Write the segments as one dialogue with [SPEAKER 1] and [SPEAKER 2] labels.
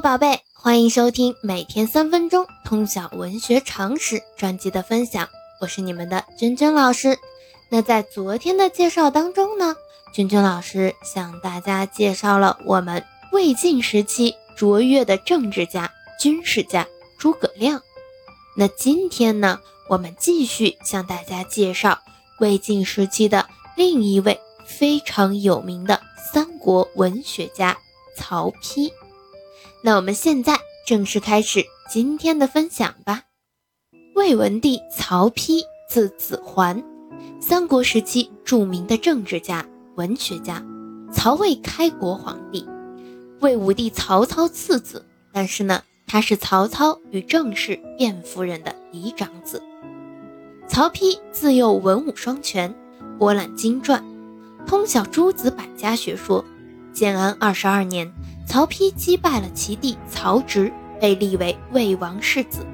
[SPEAKER 1] 宝贝，欢迎收听每天三分钟通晓文学常识专辑的分享，我是你们的娟娟老师。那在昨天的介绍当中呢，娟娟老师向大家介绍了我们魏晋时期卓越的政治家、军事家诸葛亮。那今天呢，我们继续向大家介绍魏晋时期的另一位非常有名的三国文学家曹丕。那我们现在正式开始今天的分享吧。魏文帝曹丕，字子桓，三国时期著名的政治家、文学家，曹魏开国皇帝，魏武帝曹操次子。但是呢，他是曹操与郑氏卞夫人的嫡长子。曹丕自幼文武双全，博览经传，通晓诸子百家学说。建安二十二年。曹丕击败了其弟曹植，被立为魏王世子。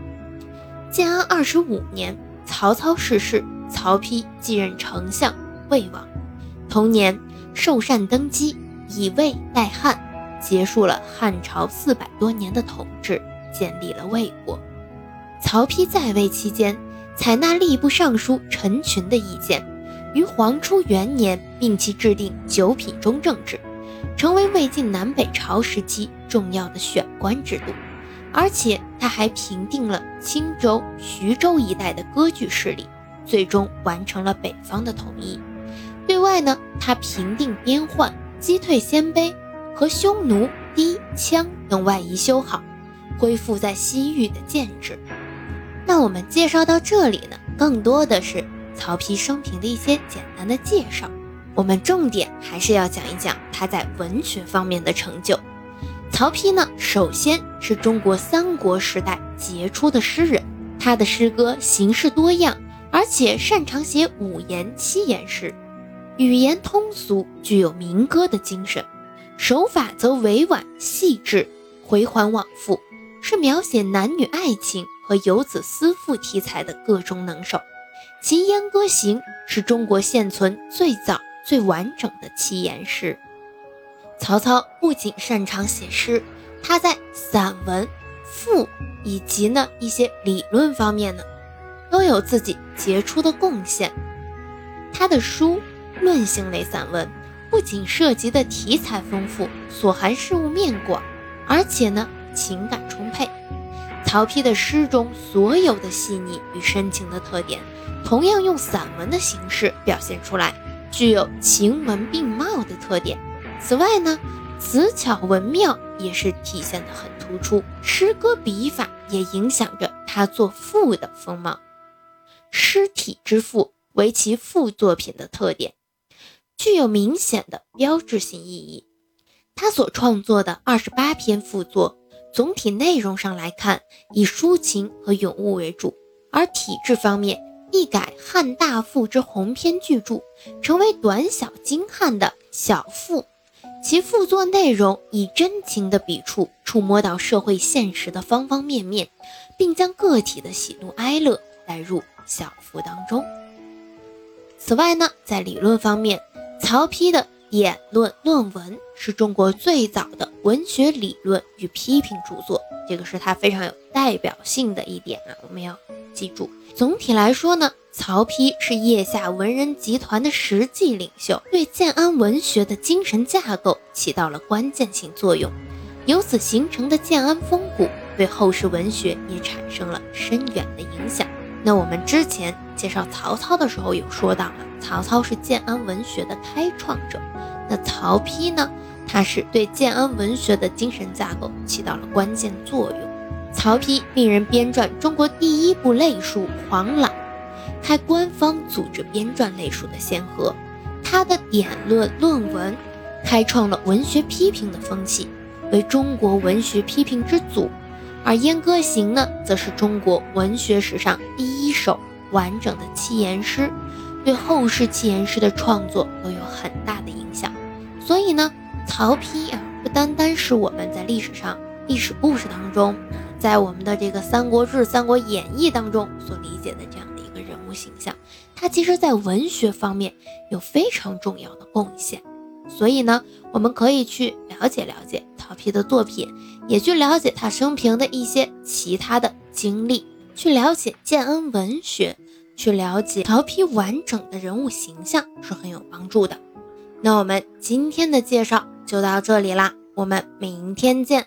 [SPEAKER 1] 建安二十五年，曹操逝世，曹丕继任丞相、魏王。同年，寿善登基，以魏代汉，结束了汉朝四百多年的统治，建立了魏国。曹丕在位期间，采纳吏部尚书陈群的意见，于黄初元年命其制定九品中正制。成为魏晋南北朝时期重要的选官制度，而且他还平定了青州、徐州一带的割据势力，最终完成了北方的统一。对外呢，他平定边患，击退鲜卑和匈奴、氐、羌等外夷修好，恢复在西域的建制。那我们介绍到这里呢，更多的是曹丕生平的一些简单的介绍。我们重点还是要讲一讲他在文学方面的成就。曹丕呢，首先是中国三国时代杰出的诗人，他的诗歌形式多样，而且擅长写五言、七言诗，语言通俗，具有民歌的精神，手法则委婉细致，回环往复，是描写男女爱情和游子思妇题材的各中能手。其《燕歌行》是中国现存最早。最完整的七言诗。曹操不仅擅长写诗，他在散文、赋以及呢一些理论方面呢，都有自己杰出的贡献。他的书论性类散文不仅涉及的题材丰富，所含事物面广，而且呢情感充沛。曹丕的诗中所有的细腻与深情的特点，同样用散文的形式表现出来。具有晴文并茂的特点。此外呢，词巧文妙也是体现的很突出。诗歌笔法也影响着他作赋的风貌。诗体之赋为其赋作品的特点，具有明显的标志性意义。他所创作的二十八篇赋作，总体内容上来看，以抒情和咏物为主，而体制方面。一改汉大赋之鸿篇巨著，成为短小精悍的小赋。其赋作内容以真情的笔触，触摸到社会现实的方方面面，并将个体的喜怒哀乐带入小赋当中。此外呢，在理论方面，曹丕的演论论文是中国最早的文学理论与批评著作，这个是他非常有代表性的一点啊，我们要记住。总体来说呢，曹丕是腋下文人集团的实际领袖，对建安文学的精神架构起到了关键性作用。由此形成的建安风骨，对后世文学也产生了深远的影响。那我们之前介绍曹操的时候有说到了，曹操是建安文学的开创者。那曹丕呢，他是对建安文学的精神架构起到了关键作用。曹丕命人编撰中国第一部类书《黄览》，开官方组织编撰类书的先河。他的典论论文，开创了文学批评的风气，为中国文学批评之祖。而《燕歌行》呢，则是中国文学史上第一首完整的七言诗，对后世七言诗的创作都有很大的影响。所以呢，曹丕啊，不单单是我们在历史上历史故事当中。在我们的这个《三国志》《三国演义》当中所理解的这样的一个人物形象，他其实在文学方面有非常重要的贡献。所以呢，我们可以去了解了解曹丕的作品，也去了解他生平的一些其他的经历，去了解建恩文学，去了解曹丕完整的人物形象是很有帮助的。那我们今天的介绍就到这里啦，我们明天见。